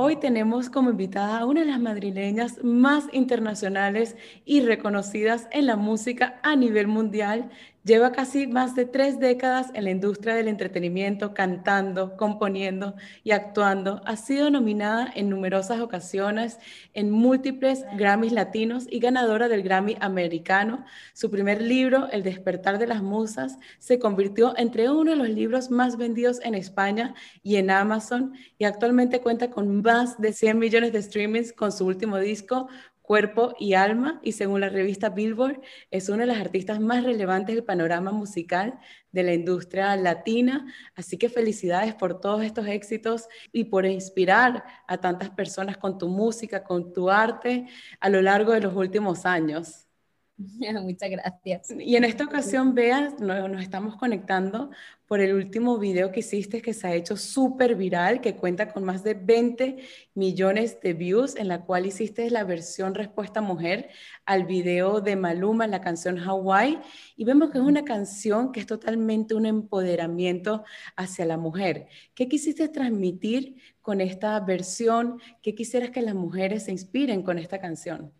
Hoy tenemos como invitada a una de las madrileñas más internacionales y reconocidas en la música a nivel mundial. Lleva casi más de tres décadas en la industria del entretenimiento, cantando, componiendo y actuando. Ha sido nominada en numerosas ocasiones en múltiples Grammys latinos y ganadora del Grammy americano. Su primer libro, El despertar de las musas, se convirtió entre uno de los libros más vendidos en España y en Amazon y actualmente cuenta con más de 100 millones de streamings con su último disco, cuerpo y alma y según la revista Billboard es una de las artistas más relevantes del panorama musical de la industria latina. Así que felicidades por todos estos éxitos y por inspirar a tantas personas con tu música, con tu arte a lo largo de los últimos años. Muchas gracias. Y en esta ocasión, Bea, nos, estamos conectando por el último video que hiciste que se ha hecho súper viral, que cuenta con más de 20 millones de views, en la cual hiciste la versión respuesta mujer al video de Maluma, la canción Hawaii, y vemos que es una canción que es totalmente un empoderamiento hacia la mujer. ¿Qué quisiste transmitir con esta versión? ¿Qué quisieras que las mujeres se inspiren con esta canción?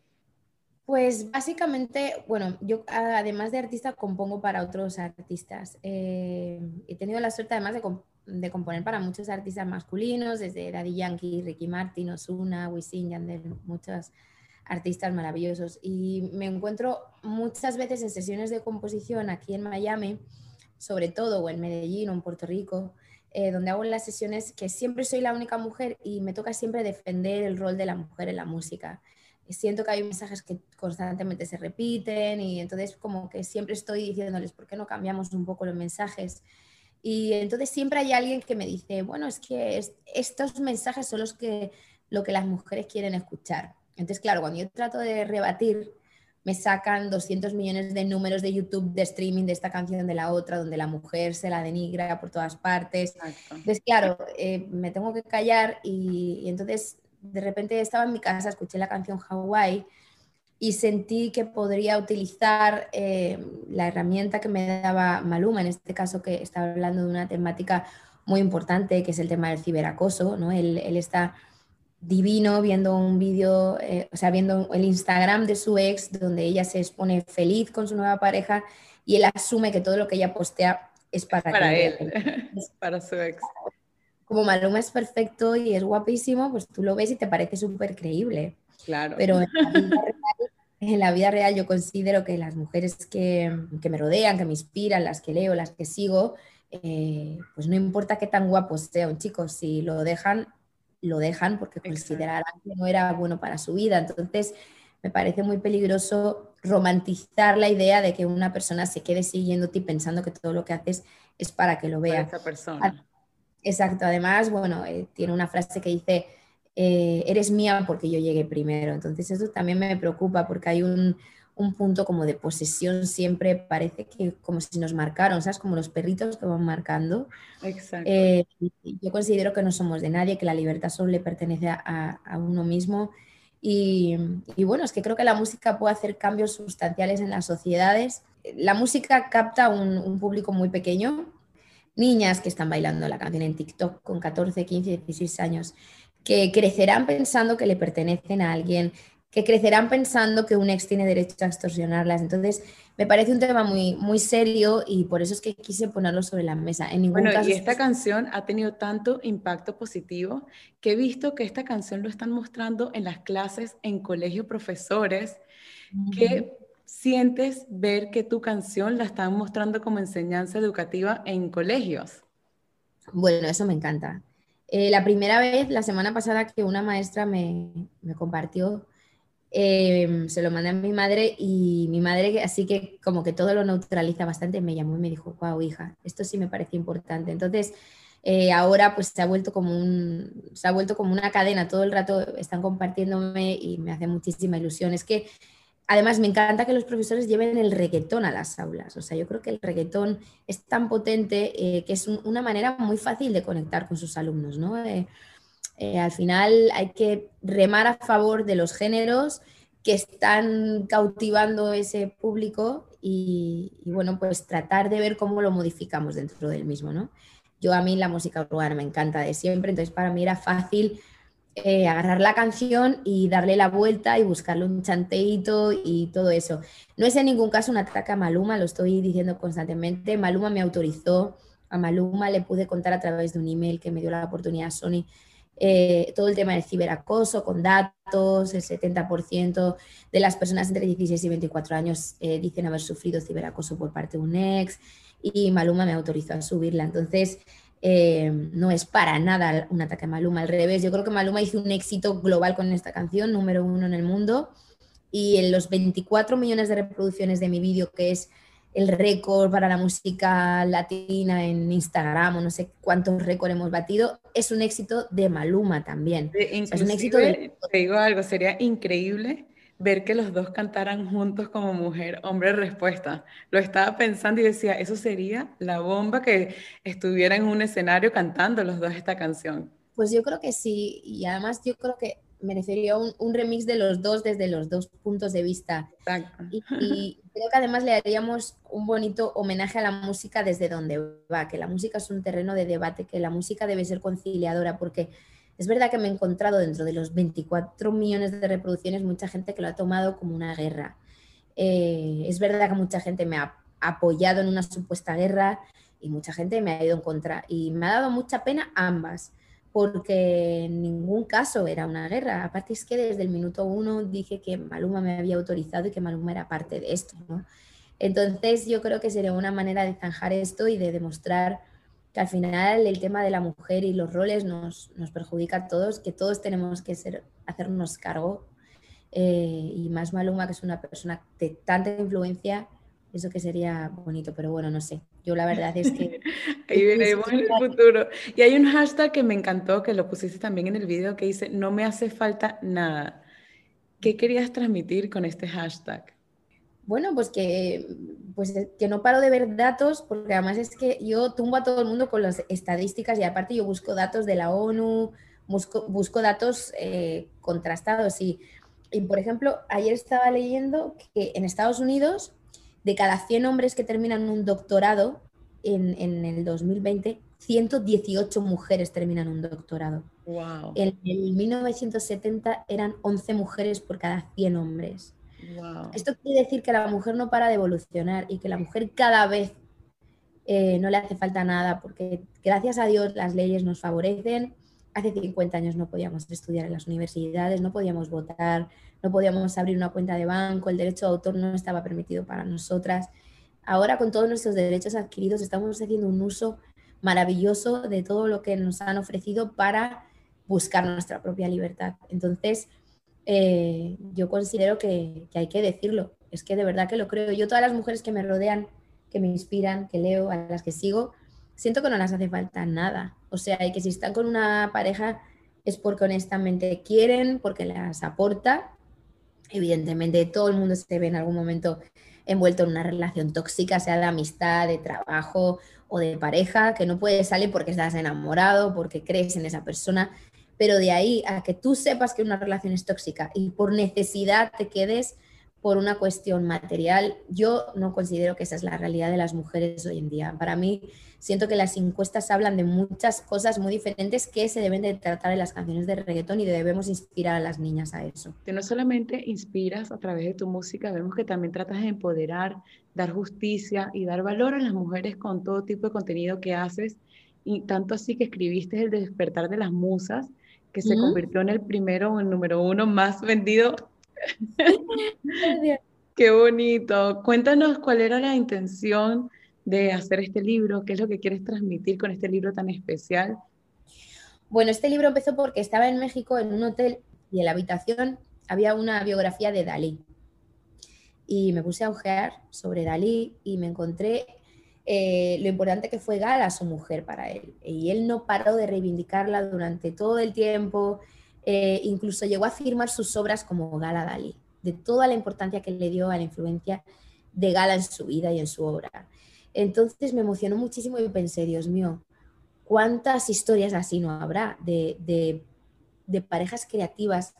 Pues básicamente, bueno, yo además de artista compongo para otros artistas. Eh, he tenido la suerte además de, componer para muchos artistas masculinos, desde Daddy Yankee, Ricky Martin, Ozuna, Wisin, Yandel, muchos artistas maravillosos. Y me encuentro muchas veces en sesiones de composición aquí en Miami, sobre todo, o en Medellín o en Puerto Rico, eh, donde hago las sesiones que siempre soy la única mujer y me toca siempre defender el rol de la mujer en la música siento que hay mensajes que constantemente se repiten y entonces como que siempre estoy diciéndoles, ¿por qué no cambiamos un poco los mensajes? Y entonces siempre hay alguien que me dice, bueno, es que estos mensajes son los que, lo que las mujeres quieren escuchar. Entonces, claro, cuando yo trato de rebatir, me sacan 200 millones de números de YouTube, de streaming de esta canción de la otra, donde la mujer se la denigra por todas partes. Entonces, claro, eh, me tengo que callar y, y entonces de repente estaba en mi casa, escuché la canción Hawaii y sentí que podría utilizar eh, la herramienta que me daba Maluma, en este caso que estaba hablando de una temática muy importante, que es el tema del ciberacoso, ¿no? Él, está divino viendo un vídeo, eh, o sea, viendo el Instagram de su ex, donde ella se expone feliz con su nueva pareja y él asume que todo lo que ella postea es para, para él, para su ex como Maluma es perfecto y es guapísimo, pues tú lo ves y te parece súper creíble. Claro. Pero en la, vida real, yo considero que las mujeres que, me rodean, que me inspiran, las que leo, las que sigo, eh, pues no importa qué tan guapos sean, chicos, si lo dejan, lo dejan porque considerarán que no era bueno para su vida. Entonces, me parece muy peligroso romantizar la idea de que una persona se quede siguiéndote y pensando que todo lo que haces es para que lo vea. esa persona. Exacto, además, bueno, eh, tiene una frase que dice, eh, eres mía porque yo llegué primero. Entonces eso también me preocupa porque hay un, punto como de posesión siempre, parece que como si nos marcaron, ¿sabes? Como los perritos que van marcando. Exacto. Eh, yo considero que no somos de nadie, que la libertad solo le pertenece a, uno mismo. Y, bueno, es que creo que la música puede hacer cambios sustanciales en las sociedades. La música capta un público muy pequeño, niñas que están bailando la canción en TikTok con 14, 15, 16 años, que crecerán pensando que le pertenecen a alguien, que crecerán pensando que un ex tiene derecho a extorsionarlas. Entonces, me parece un tema muy, muy serio y por eso es que quise ponerlo sobre la mesa. En ningún bueno, y esta canción ha tenido tanto impacto positivo que he visto que esta canción lo están mostrando en las clases, en colegios profesores, que sientes ver que tu canción la están mostrando como enseñanza educativa en colegios? Bueno, eso me encanta. Eh, la primera vez, la semana pasada, que una maestra me, compartió, em, se lo mandé a mi madre y mi madre, así que como que todo lo neutraliza bastante, me llamó y me dijo, wow, hija, esto sí me parece importante. Entonces, eh, ahora pues se ha vuelto como un, se ha vuelto como una cadena, todo el rato están compartiéndome y me hace muchísima ilusión. Es que Además, me encanta que los profesores lleven el reggaetón a las aulas. O sea, yo creo que el reggaetón es tan potente eh, que es una manera muy fácil de conectar con sus alumnos. ¿no? Eh, eh, al final hay que remar a favor de los géneros que están cautivando ese público y, bueno, pues tratar de ver cómo lo modificamos dentro del mismo. ¿no? Yo a mí la música urbana me encanta de siempre, entonces para mí era fácil eh, agarrar la canción y darle la vuelta y buscarle un chanteito y todo eso. No es en ningún caso un ataque a Maluma, lo estoy diciendo constantemente. Maluma me autorizó, a Maluma le pude contar a través de un email que me dio la oportunidad Sony eh, todo el tema del ciberacoso con datos, el 70% de las personas entre 16 y 24 años eh, dicen haber sufrido ciberacoso por parte de un ex y Maluma me autorizó a subirla. Entonces, eh, no es para nada un ataque a Maluma, al revés. Yo creo que Maluma hizo un éxito global con esta canción, número uno en el mundo. Y en los 24 millones de reproducciones de mi vídeo, que es el récord para la música latina en Instagram, o no sé cuántos récords hemos batido, es un éxito de Maluma también. es un éxito de... Te digo algo, sería increíble ver que los dos cantaran juntos como mujer, hombre, respuesta. Lo estaba pensando y decía, eso sería la bomba que estuviera en un escenario cantando los dos esta canción. Pues yo creo que sí, y además yo creo que merecería un, un remix de los dos desde los dos puntos de vista. Y, y, creo que además le haríamos un bonito homenaje a la música desde donde va, que la música es un terreno de debate, que la música debe ser conciliadora, porque es verdad que me he encontrado dentro de los 24 millones de reproducciones mucha gente que lo ha tomado como una guerra. Eh, es verdad que mucha gente me ha apoyado en una supuesta guerra y mucha gente me ha ido en contra. Y me ha dado mucha pena ambas, porque en ningún caso era una guerra. Aparte es que desde el minuto uno dije que Maluma me había autorizado y que Maluma era parte de esto. Entonces yo creo que sería una manera de zanjar esto y de demostrar que al final el tema de la mujer y los roles nos, nos perjudica a todos, que todos tenemos que ser, hacernos cargo. Eh, y más Maluma, que es una persona de tanta influencia, eso que sería bonito, pero bueno, no sé. Yo la verdad es que... Ahí veremos en el futuro. Y hay un hashtag que me encantó, que lo pusiste también en el video, que dice, no me hace falta nada. ¿Qué querías transmitir con este hashtag? Bueno, pues que, pues que no paro de ver datos, porque además es que yo tumbo a todo el mundo con las estadísticas y aparte yo busco datos de la ONU, busco, busco datos eh, contrastados. Y, y, por ejemplo, ayer estaba leyendo que en Estados Unidos, de cada 100 hombres que terminan un doctorado en, en el 2020, 118 mujeres terminan un doctorado. Wow. En el 1970 eran 11 mujeres por cada 100 hombres. Esto quiere decir que la mujer no para de evolucionar y que la mujer cada vez eh, no le hace falta nada, porque gracias a Dios las leyes nos favorecen. Hace 50 años no podíamos estudiar en las universidades, no podíamos votar, no podíamos abrir una cuenta de banco, el derecho de autor no estaba permitido para nosotras. Ahora con todos nuestros derechos adquiridos estamos haciendo un uso maravilloso de todo lo que nos han ofrecido para buscar nuestra propia libertad. Entonces, eh, yo considero que, hay que decirlo. Es que de verdad que lo creo. Yo todas las mujeres que me rodean, que me inspiran, que leo, a las que sigo, siento que no les hace falta nada. O sea, y que si están con una pareja es porque honestamente quieren, porque las aporta. Evidentemente todo el mundo se ve en algún momento envuelto en una relación tóxica, sea de amistad, de trabajo o de pareja, que no puedes salir porque estás enamorado, porque crees en esa persona pero de ahí a que tú sepas que una relación es tóxica y por necesidad te quedes por una cuestión material, yo no considero que esa es la realidad de las mujeres hoy en día. Para mí, siento que las encuestas hablan de muchas cosas muy diferentes que se deben de tratar en las canciones de reggaetón y debemos inspirar a las niñas a eso. Que no solamente inspiras a través de tu música, vemos que también tratas de empoderar, dar justicia y dar valor a las mujeres con todo tipo de contenido que haces. Y tanto así que escribiste El despertar de las musas, que se convirtió en el primero o el número uno más vendido. Qué bonito. Cuéntanos cuál era la intención de hacer este libro, qué es lo que quieres transmitir con este libro tan especial. Bueno, este libro empezó porque estaba en México en un hotel y en la habitación había una biografía de Dalí. Y me puse a ojear sobre Dalí y me encontré eh, lo importante que fue Gala, su mujer, para él. Y él no paró de reivindicarla durante todo el tiempo, eh, incluso llegó a firmar sus obras como Gala Dalí, de toda la importancia que le dio a la influencia de Gala en su vida y en su obra. Entonces me emocionó muchísimo y pensé, Dios mío, ¿cuántas historias así no habrá de, de parejas creativas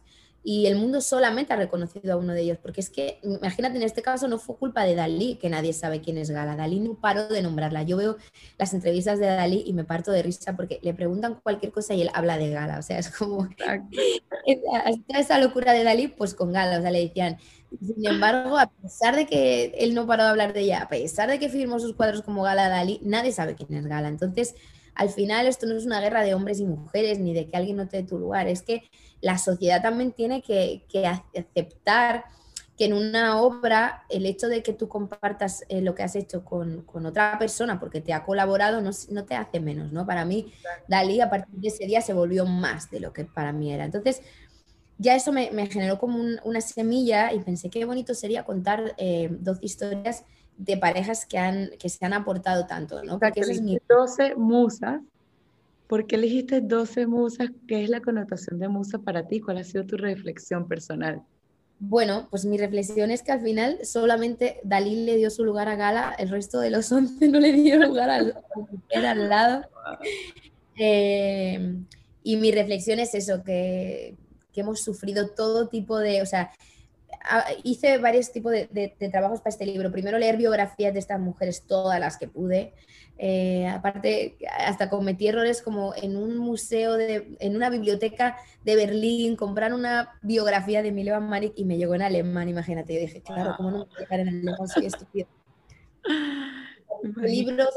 y el mundo solamente ha reconocido a uno de ellos, porque es que, imagínate, en este caso no fue culpa de Dalí, que nadie sabe quién es Gala. Dalí no paró de nombrarla. Yo veo las entrevistas de Dalí y me parto de risa porque le preguntan cualquier cosa y él habla de Gala. O sea, es como esa locura de Dalí, pues con Gala. O sea, le decían, sin embargo, a pesar de que él no paró de hablar de ella, a pesar de que firmó sus cuadros como Gala Dalí, nadie sabe quién es Gala. Entonces, al final esto no es una guerra de hombres y mujeres, ni de que alguien no te dé tu lugar, es que la sociedad también tiene que, aceptar que en una obra el hecho de que tú compartas eh, lo que has hecho con, otra persona porque te ha colaborado no, no, te hace menos, ¿no? Para mí, Dalí a partir de ese día se volvió más de lo que para mí era. Entonces, ya eso me, generó como una semilla y pensé qué bonito sería contar eh, dos historias de parejas que, han, que se han aportado tanto, ¿no? Porque es mi... 12 musas. ¿Por qué elegiste 12 musas? ¿Qué es la connotación de musa para ti? ¿Cuál ha sido tu reflexión personal? Bueno, pues mi reflexión es que al final solamente Dalí le dio su lugar a Gala, el resto de los 11 no le dio lugar al, al lado. Eh, y mi reflexión es eso, que, que hemos sufrido todo tipo de, o sea, hice varios tipos de, trabajos para este libro. Primero leer biografías de estas mujeres, todas las que pude. Eh, aparte, hasta cometí errores como en un museo, de, en una biblioteca de Berlín, comprar una biografía de Mileva Marik y me llegó en alemán, imagínate. Yo dije, claro, ¿cómo no me voy a llegar en alemán? Soy estúpido. Libros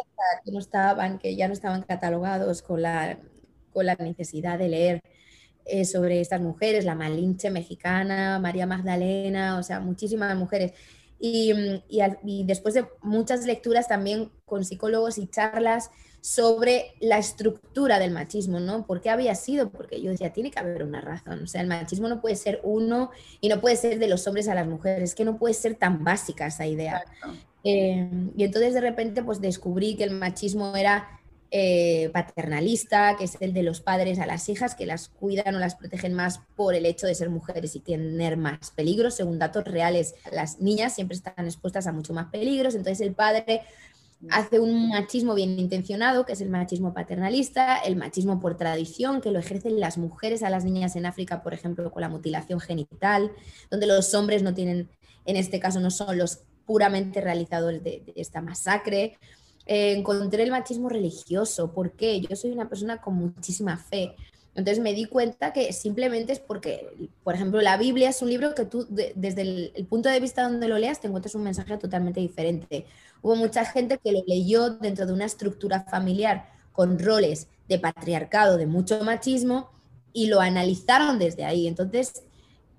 que no estaban, que ya no estaban catalogados con la, con la necesidad de leer. Eh, sobre estas mujeres, la Malinche mexicana, María Magdalena, o sea, muchísimas mujeres. Y, y, después de muchas lecturas también con psicólogos y charlas sobre la estructura del machismo, ¿no? ¿Por qué había sido? Porque yo decía, tiene que haber una razón. O sea, el machismo no puede ser uno y no puede ser de los hombres a las mujeres, que no puede ser tan básica esa idea. Eh, y entonces de repente pues descubrí que el machismo era eh, paternalista, que es el de los padres a las hijas, que las cuidan o las protegen más por el hecho de ser mujeres y tener más peligros. Según datos reales, las niñas siempre están expuestas a mucho más peligros. Entonces el padre hace un machismo bien intencionado, que es el machismo paternalista, el machismo por tradición, que lo ejercen las mujeres a las niñas en África, por ejemplo, con la mutilación genital, donde los hombres no tienen, en este caso, no son los puramente realizadores de esta masacre. Eh, encontré el machismo religioso. ¿Por qué? Yo soy una persona con muchísima fe. Entonces me di cuenta que simplemente es porque, por ejemplo, la Biblia es un libro que tú, desde el, punto de vista donde lo leas, te encuentras un mensaje totalmente diferente. Hubo mucha gente que lo leyó dentro de una estructura familiar con roles de patriarcado, de mucho machismo, y lo analizaron desde ahí. Entonces,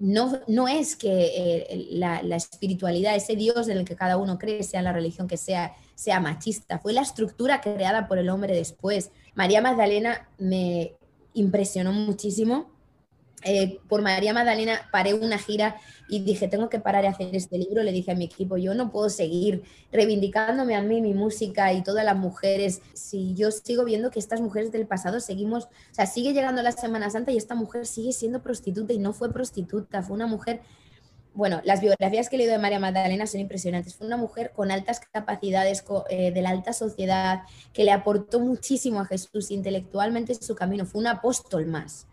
no, no es que eh, la, espiritualidad, ese Dios en el que cada uno cree, sea la religión que sea, sea machista, fue la estructura creada por el hombre después. María Magdalena me impresionó muchísimo. Eh, por María Magdalena paré una gira y dije, tengo que parar de hacer este libro. Le dije a mi equipo, yo no puedo seguir reivindicándome a mí, mi música y todas las mujeres. Si yo sigo viendo que estas mujeres del pasado seguimos, o sea, sigue llegando la Semana Santa y esta mujer sigue siendo prostituta y no fue prostituta, fue una mujer bueno, las biografías que he leído de María Magdalena son impresionantes. Fue una mujer con altas capacidades eh, de la alta sociedad, que le aportó muchísimo a Jesús intelectualmente en su camino. Fue un apóstol más.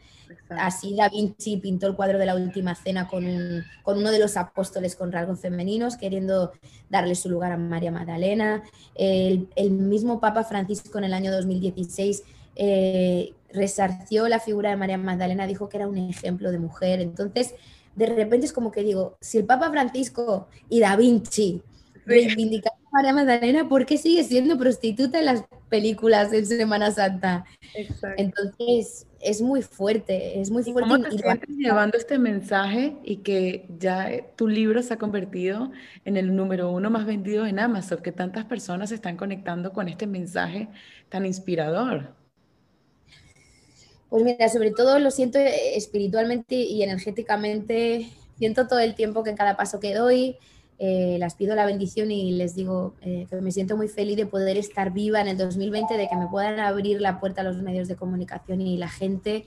Así Da Vinci pintó el cuadro de la última cena con, uno de los apóstoles con rasgos femeninos, queriendo darle su lugar a María Magdalena. El, mismo Papa Francisco en el año 2016 eh, resarció la figura de María Magdalena, dijo que era un ejemplo de mujer. Entonces, de repente es como que digo, si el Papa Francisco y Da Vinci reivindicaron a María Magdalena, ¿por qué sigue siendo prostituta en las películas en Semana Santa? Entonces, es muy fuerte, es muy fuerte. ¿Cómo te sientes llevando este mensaje y que ya tu libro se ha convertido en el número uno más vendido en Amazon, que tantas personas se están conectando con este mensaje tan inspirador? Pues mira, sobre todo lo siento eh, espiritualmente y energéticamente, siento todo el tiempo que en cada paso que doy, eh, las pido la bendición y les digo eh, que me siento muy feliz de poder estar viva en el 2020, de que me puedan abrir la puerta a los medios de comunicación y la gente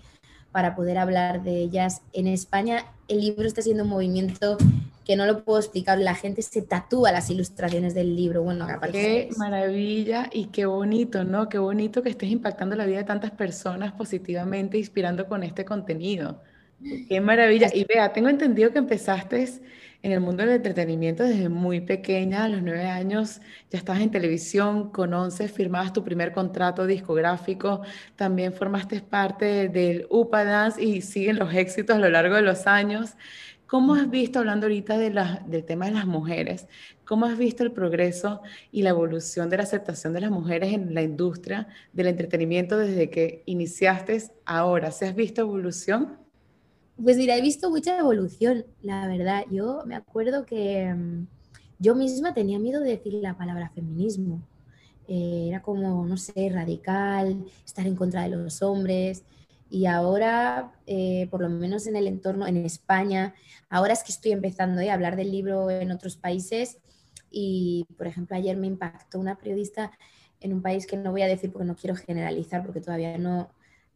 para poder hablar de ellas. En España el libro está siendo un movimiento que no lo puedo explicar, la gente se tatúa las ilustraciones del libro. Bueno, qué maravilla y qué bonito, ¿no? Qué bonito que estés impactando la vida de tantas personas positivamente, inspirando con este contenido. Qué maravilla. Y vea, tengo entendido que empezaste en el mundo del entretenimiento desde muy pequeña, a los nueve años ya estabas en televisión, con once firmabas tu primer contrato discográfico, también formaste parte del UPA Dance y siguen los éxitos a lo largo de los años. ¿Cómo has visto, hablando ahorita de del tema de las mujeres, cómo has visto el progreso y la evolución de la aceptación de las mujeres en la industria del entretenimiento desde que iniciaste ahora? ¿Se has visto evolución? Pues mira, he visto mucha evolución, la verdad. Yo me acuerdo que mm, yo misma tenía miedo de decir la palabra feminismo. Eh, era como, no sé, radical, estar en contra de los hombres. Y ahora, eh, por lo menos en el entorno, en España, ahora es que estoy empezando eh, a hablar del libro en otros países. Y, por ejemplo, ayer me impactó una periodista en un país que no voy a decir porque no quiero generalizar, porque todavía no,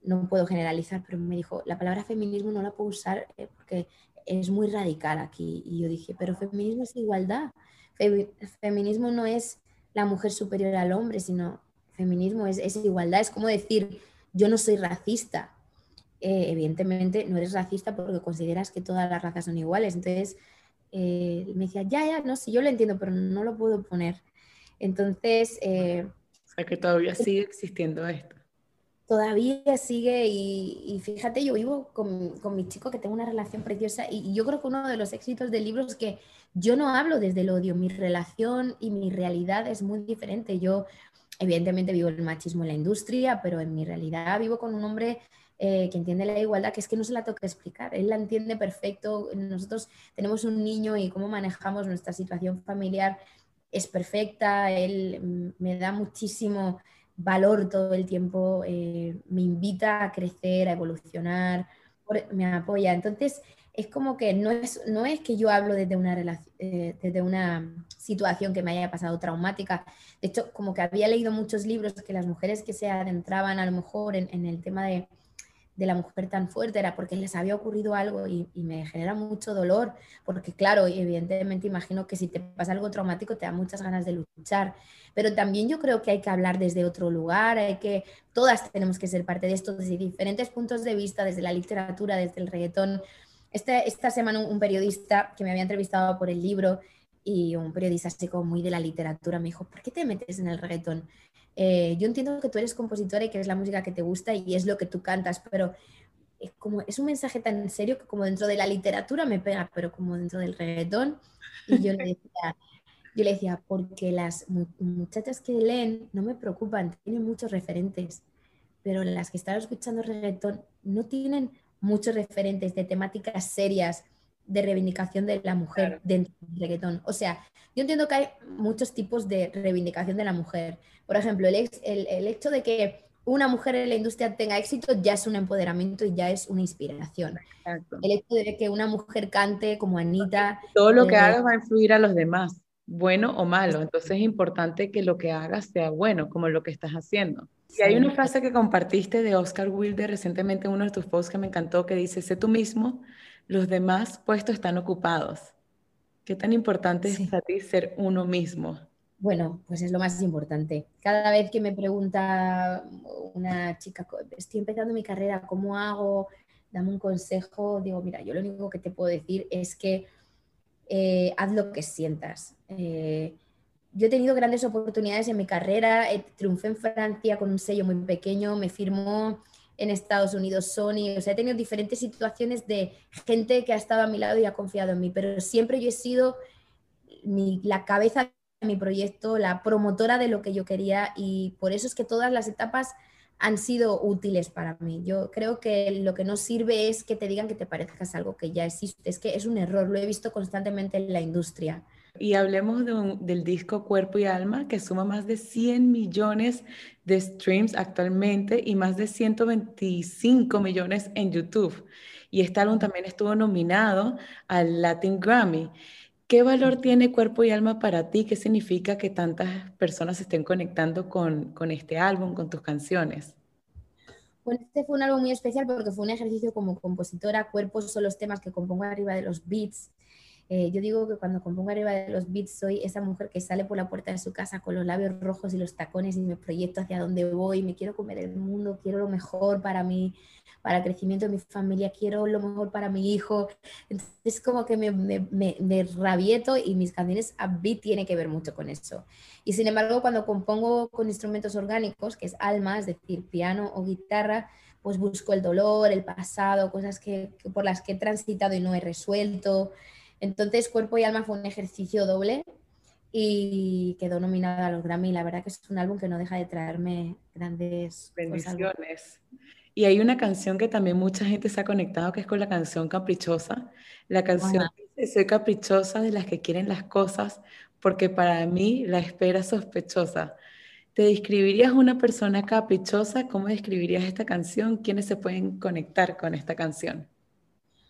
no puedo generalizar, pero me dijo, la palabra feminismo no la puedo usar eh, porque es muy radical aquí. Y yo dije, pero feminismo es igualdad. feminismo no es la mujer superior al hombre, sino feminismo es, es igualdad. Es como decir, yo no soy racista. Eh, evidentemente no eres racista porque consideras que todas las razas son iguales. Entonces eh, me decía, ya, ya, no, sí, yo lo entiendo, pero no lo puedo poner. Entonces... o sea que todavía sigue existiendo esto todavía sigue y, fíjate, yo vivo con, con, mi chico que tengo una relación preciosa y, yo creo que uno de los éxitos del libro es que yo no hablo desde el odio, mi relación y mi realidad es muy diferente. Yo evidentemente vivo el machismo en la industria, pero en mi realidad vivo con un hombre eh, que entiende la igualdad, que es que no se la toca explicar, él la entiende perfecto, nosotros tenemos un niño y cómo manejamos nuestra situación familiar es perfecta, él mm, me da muchísimo valor todo el tiempo, eh, me invita a crecer, a evolucionar, me apoya. Entonces, es como que no es, no es que yo hablo desde una, eh, desde una situación que me haya pasado traumática. De hecho, como que había leído muchos libros que las mujeres que se adentraban a lo mejor en el tema de de la mujer tan fuerte era porque les había ocurrido algo y, me genera mucho dolor, porque claro, evidentemente imagino que si te pasa algo traumático te da muchas ganas de luchar, pero también yo creo que hay que hablar desde otro lugar, hay que, todas tenemos que ser parte de esto desde diferentes puntos de vista, desde la literatura, desde el reggaetón. Este, esta semana un, periodista que me había entrevistado por el libro y un periodista así como muy de la literatura me dijo, ¿por qué te metes en el reggaetón? Eh, yo entiendo que tú eres compositora y que es la música que te gusta y es lo que tú cantas, pero es, como, es un mensaje tan serio que como dentro de la literatura me pega, pero como dentro del reggaetón. Y yo le decía, yo le decía, porque las muchachas que leen no me preocupan, tienen muchos referentes, pero las que están escuchando reggaetón no tienen muchos referentes de temáticas serias de reivindicación de la mujer dentro del reggaetón. O sea, yo entiendo que hay muchos tipos de reivindicación de la mujer. Por ejemplo, el, el, hecho de que una mujer en la industria tenga éxito ya es un empoderamiento y ya es una inspiración. El hecho de que una mujer cante como Anita. Todo lo que eh, hagas va a influir a los demás, bueno o malo. Entonces es importante que lo que hagas sea bueno, como lo que estás haciendo. Y hay una frase que compartiste de Oscar Wilde recientemente en uno de tus posts que me encantó, que dice, sé tú mismo, los demás puestos están ocupados. ¿Qué tan importante es para ti ser uno mismo? Bueno, pues es lo más importante. Cada vez que me pregunta una chica, estoy empezando mi carrera, ¿cómo hago? Dame un consejo. Digo, mira, yo lo único que te puedo decir es que eh, haz lo que sientas. Eh, yo he tenido grandes oportunidades en mi carrera. triunfé en Francia con un sello muy pequeño, me firmó en Estados Unidos, Sony, o sea, he tenido diferentes situaciones de gente que ha estado a mi lado y ha confiado en mí, pero siempre yo he sido la cabeza de mi proyecto, la promotora de lo que yo quería y por eso es que todas las etapas han sido útiles para mí. Yo creo que lo que no sirve es que te digan que te parezcas algo que ya existe, es que es un error, lo he visto constantemente en la industria. Y hablemos del disco Cuerpo y Alma, que suma más de 100 millones de streams actualmente y más de 125 millones en YouTube. Y este álbum también estuvo nominado al Latin Grammy. ¿Qué valor tiene Cuerpo y Alma para ti? ¿Qué significa que tantas personas estén conectando con, con este álbum, con tus canciones? Bueno, este fue un álbum muy especial porque fue un ejercicio como compositora. Cuerpos son los temas que compongo arriba de los beats Eh, yo digo que cuando compongo arriba de los beats soy esa mujer que sale por la puerta de su casa con los labios rojos y los tacones y me proyecto hacia dónde voy, me quiero comer el mundo, quiero lo mejor para mí, para el crecimiento de mi familia, quiero lo mejor para mi hijo. Entonces es como que me, me, me, rabieto y mis canciones a beat tiene que ver mucho con eso. Y sin embargo, cuando compongo con instrumentos orgánicos, que es alma, es decir, piano o guitarra, pues busco el dolor, el pasado, cosas que, por las que he transitado y no he resuelto. Entonces, Cuerpo y Alma fue un ejercicio doble y quedó nominada a los Grammy. La verdad que es un álbum que no deja de traerme grandes bendiciones. Y hay una canción que también mucha gente se ha conectado, que es con la canción Caprichosa. La canción dice, soy caprichosa de las que quieren las cosas, porque para mí la espera es sospechosa. ¿Te describirías una persona caprichosa? ¿Cómo describirías esta canción? ¿Quiénes se pueden conectar con esta canción?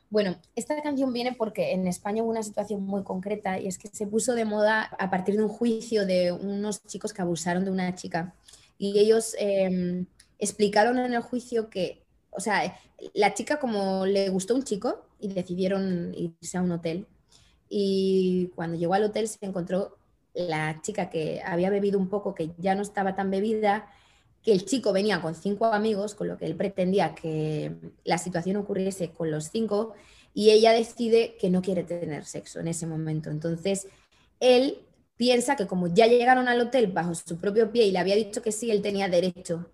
Bueno, esta canción viene porque en España hubo una situación muy concreta y es que se puso de moda a partir de un juicio de unos chicos que abusaron de una chica. Y ellos em, explicaron en el juicio que, o sea, la chica como le gustó un chico y decidieron irse a un hotel. Y cuando llegó al hotel se encontró la chica que había bebido un poco, que ya no estaba tan bebida, que el chico venía con cinco amigos, con lo que él pretendía que la situación ocurriese con los cinco, y ella decide que no quiere tener sexo en ese momento. Entonces, él piensa que como ya llegaron al hotel bajo su propio pie y le había dicho que sí, él tenía derecho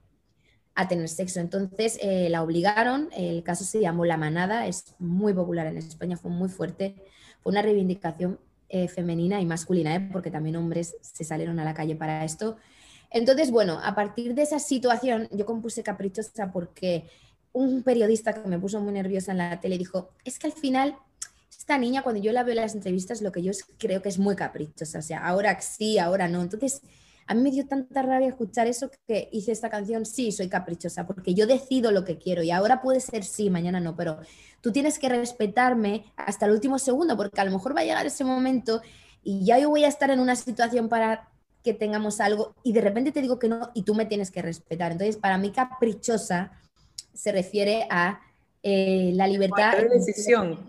a tener sexo. Entonces eh, la obligaron, el caso se llamó La Manada, es muy popular en España, fue muy fuerte, fue una reivindicación eh, femenina y masculina, ¿eh? porque también hombres se salieron a la calle para esto. Entonces, bueno, a partir de esa situación yo compuse Caprichosa porque un periodista que me puso muy nerviosa en la tele dijo, es que al final esta niña cuando yo la veo en las entrevistas lo que yo creo que es muy caprichosa, o sea, ahora sí, ahora no. Entonces, a mí me dio tanta rabia escuchar eso que hice esta canción, sí, soy caprichosa, porque yo decido lo que quiero y ahora puede ser sí, mañana no, pero tú tienes que respetarme hasta el último segundo, porque a lo mejor va a llegar ese momento y ya yo voy a estar en una situación para que tengamos algo y de repente te digo que no y tú me tienes que respetar. Entonces, para mí caprichosa se refiere a eh, la libertad de decisión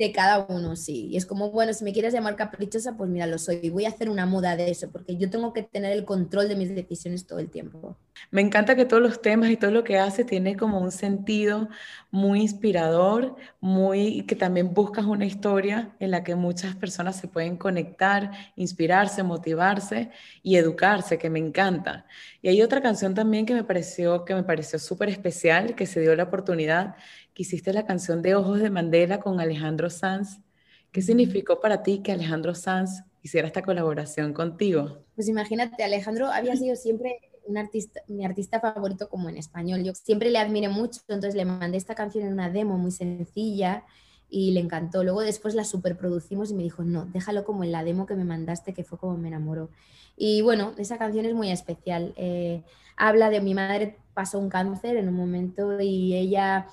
de cada uno, sí. Y es como, bueno, si me quieres llamar caprichosa, pues mira, lo soy. Voy a hacer una moda de eso, porque yo tengo que tener el control de mis decisiones todo el tiempo. Me encanta que todos los temas y todo lo que hace tiene como un sentido muy inspirador, muy que también buscas una historia en la que muchas personas se pueden conectar, inspirarse, motivarse y educarse, que me encanta. Y hay otra canción también que me pareció que me pareció súper especial, que se dio la oportunidad hiciste la canción de Ojos de Mandela con Alejandro Sanz. ¿Qué significó para ti que Alejandro Sanz hiciera esta colaboración contigo? Pues imagínate, Alejandro había sido siempre un artista, mi artista favorito como en español. Yo siempre le admiré mucho, entonces le mandé esta canción en una demo muy sencilla y le encantó. Luego después la superproducimos y me dijo, no, déjalo como en la demo que me mandaste, que fue como me enamoró. Y bueno, esa canción es muy especial. Eh, habla de mi madre pasó un cáncer en un momento y ella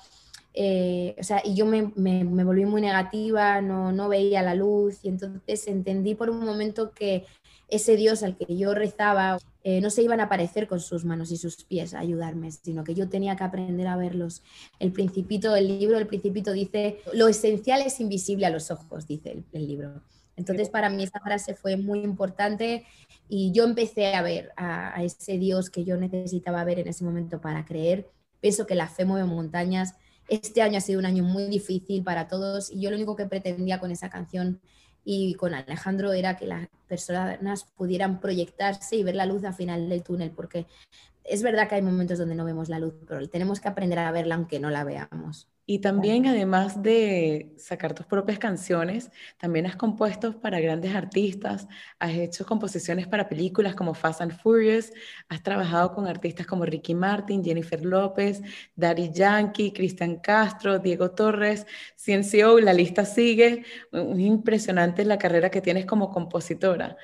eh, o sea, y yo me, me, volví muy negativa, no, no veía la luz y entonces entendí por un momento que ese Dios al que yo rezaba eh, no se iban a aparecer con sus manos y sus pies a ayudarme, sino que yo tenía que aprender a verlos. El principito del libro, el principito dice, lo esencial es invisible a los ojos, dice el, libro. Entonces para mí esa frase fue muy importante y yo empecé a ver a, a ese Dios que yo necesitaba ver en ese momento para creer. Pienso que la fe mueve montañas este año ha sido un año muy difícil para todos y yo lo único que pretendía con esa canción y con Alejandro era que las personas pudieran proyectarse y ver la luz al final del túnel, porque es verdad que hay momentos donde no vemos la luz, pero tenemos que aprender a verla aunque no la veamos. Y también, además de sacar tus propias canciones, también has compuesto para grandes artistas, has hecho composiciones para películas como Fast and Furious, has trabajado con artistas como Ricky Martin, Jennifer López, Daddy Yankee, Cristian Castro, Diego Torres, CNCO, la lista sigue. Es impresionante la carrera que tienes como compositora.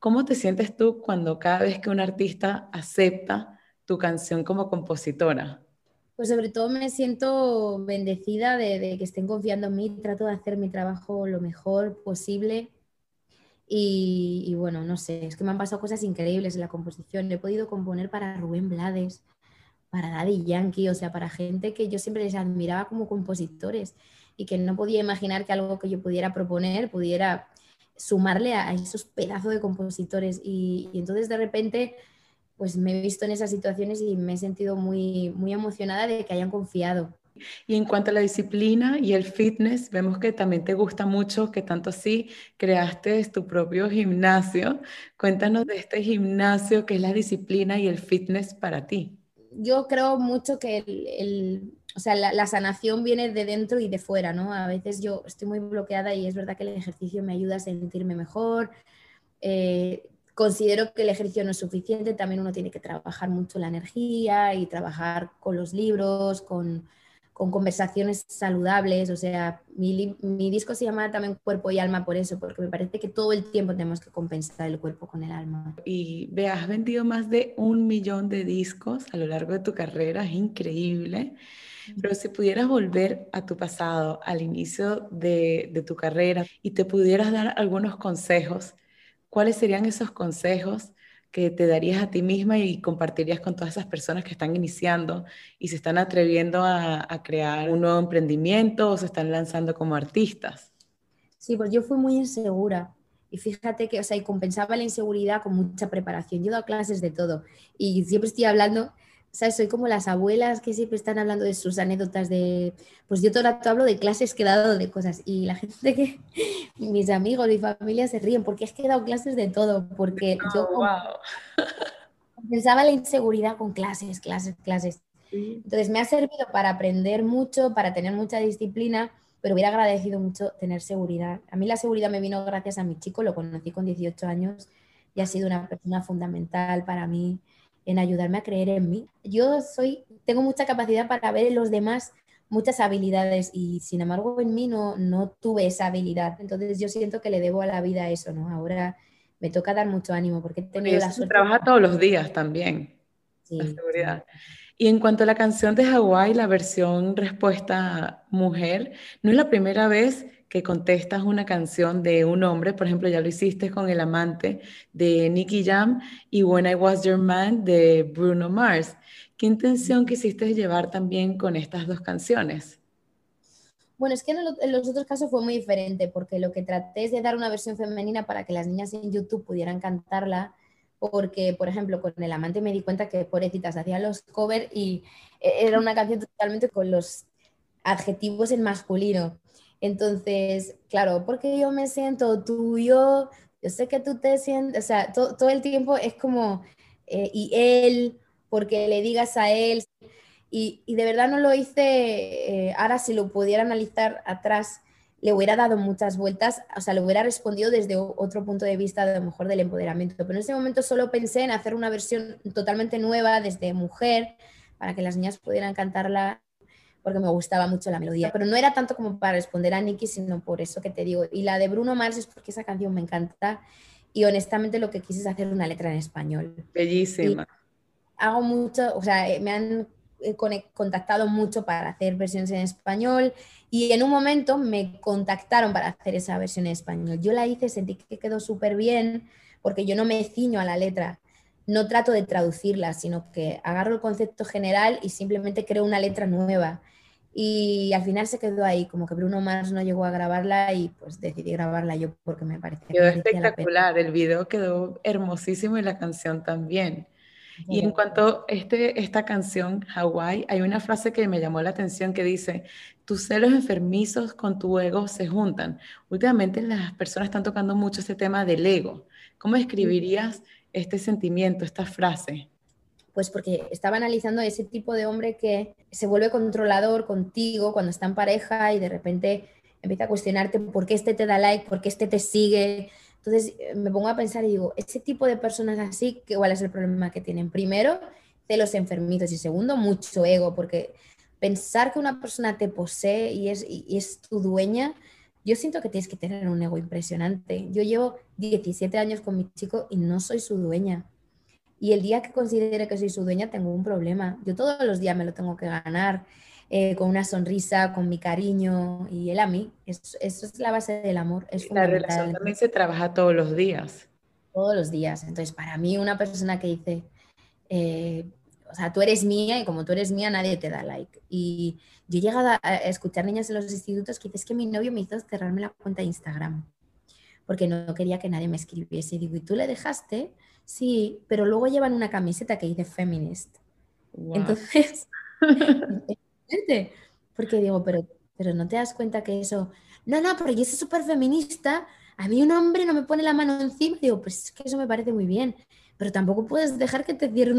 ¿Cómo te sientes tú cuando cada vez que un artista acepta tu canción como compositora? Pues sobre todo me siento bendecida de, que estén confiando en mí, trato de hacer mi trabajo lo mejor posible y, bueno, no sé, es que me han pasado cosas increíbles en la composición. He podido componer para Rubén Blades, para Daddy Yankee, o sea, para gente que yo siempre les admiraba como compositores y que no podía imaginar que algo que yo pudiera proponer pudiera sumarle a, esos pedazos de compositores. Y, entonces de repente, pues me he visto en esas situaciones y me he sentido muy, muy emocionada de que hayan confiado. Y en cuanto a la disciplina y el fitness, vemos que también te gusta mucho, que tanto así creaste tu propio gimnasio. Cuéntanos de este gimnasio, qué es la disciplina y el fitness para ti. Yo creo mucho que el, o sea, la, sanación viene de dentro y de fuera, ¿no? A veces yo estoy muy bloqueada y es verdad que el ejercicio me ayuda a sentirme mejor. Eh, considero que el ejercicio no es suficiente, también uno tiene que trabajar mucho la energía y trabajar con los libros, con, con conversaciones saludables. O sea, mi, mi, disco se llama también Cuerpo y Alma por eso, porque me parece que todo el tiempo tenemos que compensar el cuerpo con el alma. Y ve, has vendido más de un millón de discos a lo largo de tu carrera, es increíble. Pero si pudieras volver a tu pasado, al inicio de, de tu carrera, y te pudieras dar algunos consejos, ¿cuáles serían esos consejos que te darías a ti misma y compartirías con todas esas personas que están iniciando y se están atreviendo a, crear un nuevo emprendimiento o se están lanzando como artistas? Sí, pues yo fui muy insegura. Y fíjate que, o sea, compensaba la inseguridad con mucha preparación. Yo he dado clases de todo y siempre estoy hablando ¿sabes? Soy como las abuelas que siempre están hablando de sus anécdotas de, pues yo todo el rato hablo de clases que he dado de cosas y la gente que, mis amigos, mi familia se ríen porque es que he dado clases de todo, porque oh, yo pensaba la inseguridad con clases, clases, clases. Entonces me ha servido para aprender mucho, para tener mucha disciplina, pero hubiera agradecido mucho tener seguridad. A mí la seguridad me vino gracias a mi chico, lo conocí con 18 años y ha sido una persona fundamental para mí en ayudarme a creer en mí. Yo soy, tengo mucha capacidad para ver en los demás muchas habilidades y sin embargo en mí no, no tuve esa habilidad. Entonces yo siento que le debo a la vida eso, ¿no? Ahora me toca dar mucho ánimo porque he tenido la suerte. Trabaja todos los días también. Sí, la seguridad. Y en cuanto a la canción de Hawái, la versión respuesta mujer, no es la primera vez que contestas una canción de un hombre, por ejemplo, ya lo hiciste con El amante de Nicky Jam y When I Was Your Man de Bruno Mars. ¿Qué intención quisiste llevar también con estas dos canciones? Bueno, es que en, los otros casos fue muy diferente, porque lo que traté es de dar una versión femenina para que las niñas en YouTube pudieran cantarla, porque, por ejemplo, con El amante me di cuenta que pobrecitas hacían los covers y eh, era una canción totalmente con los adjetivos en masculino. Entonces, claro, porque yo me siento tuyo, yo sé que tú te sientes, o sea, todo el tiempo es como, eh, y él, porque le digas a él, y, de verdad no lo hice, eh, ahora si lo pudiera analizar atrás, le hubiera dado muchas vueltas, o sea, le hubiera respondido desde otro punto de vista, de lo mejor del empoderamiento, pero en ese momento solo pensé en hacer una versión totalmente nueva desde mujer, para que las niñas pudieran cantarla porque me gustaba mucho la melodía, pero no era tanto como para responder a Nicky, sino por eso que te digo. Y la de Bruno Mars es porque esa canción me encanta y honestamente lo que quise es hacer una letra en español. Bellísima. hago mucho, o sea, me han contactado mucho para hacer versiones en español y en un momento me contactaron para hacer esa versión en español. Yo la hice, sentí que quedó súper bien porque yo no me ciño a la letra no trato de traducirla, sino que agarro el concepto general y simplemente creo una letra nueva. Y al final se quedó ahí, como que Bruno Mars no llegó a grabarla y pues decidí grabarla yo porque me parece quedó espectacular, el video quedó hermosísimo y la canción también. Y en cuanto a este, esta canción, Hawaii, hay una frase que me llamó la atención que dice, tus celos enfermizos con tu ego se juntan. Últimamente las personas están tocando mucho ese tema del ego. ¿Cómo escribirías este sentimiento, esta frase? Pues porque estaba analizando ese tipo de hombre que se vuelve controlador contigo cuando está en pareja y de repente empieza a cuestionarte por qué este te da like, por qué este te sigue. Entonces eh, me pongo a pensar y digo, ese tipo de personas así, ¿cuál es el problema que tienen? Primero, celos enfermitos y segundo, mucho ego, porque pensar que una persona te posee y es, y es tu dueña, yo siento que tienes que tener un ego impresionante. Yo llevo 17 años con mi chico y no soy su dueña. Y el día que considere que soy su dueña, tengo un problema. Yo todos los días me lo tengo que ganar eh, con una sonrisa, con mi cariño y él a mí. Eso, es la base del amor. Es la relación también se trabaja todos los días. Todos los días. Entonces, para mí, una persona que dice, eh, o sea, tú eres mía y como tú eres mía nadie te da like. Y yo he llegado a escuchar niñas en los institutos que dicen que mi novio me hizo cerrarme la cuenta de Instagram porque no quería que nadie me escribiese. Y digo, ¿y tú le dejaste? Sí, pero luego llevan una camiseta que dice feminist. Entonces, porque digo, pero, pero no te das cuenta que eso, no, no, pero yo soy súper feminista, a mí un hombre no me pone la mano encima, digo, pues es que eso me parece muy bien, pero tampoco puedes dejar que te cierren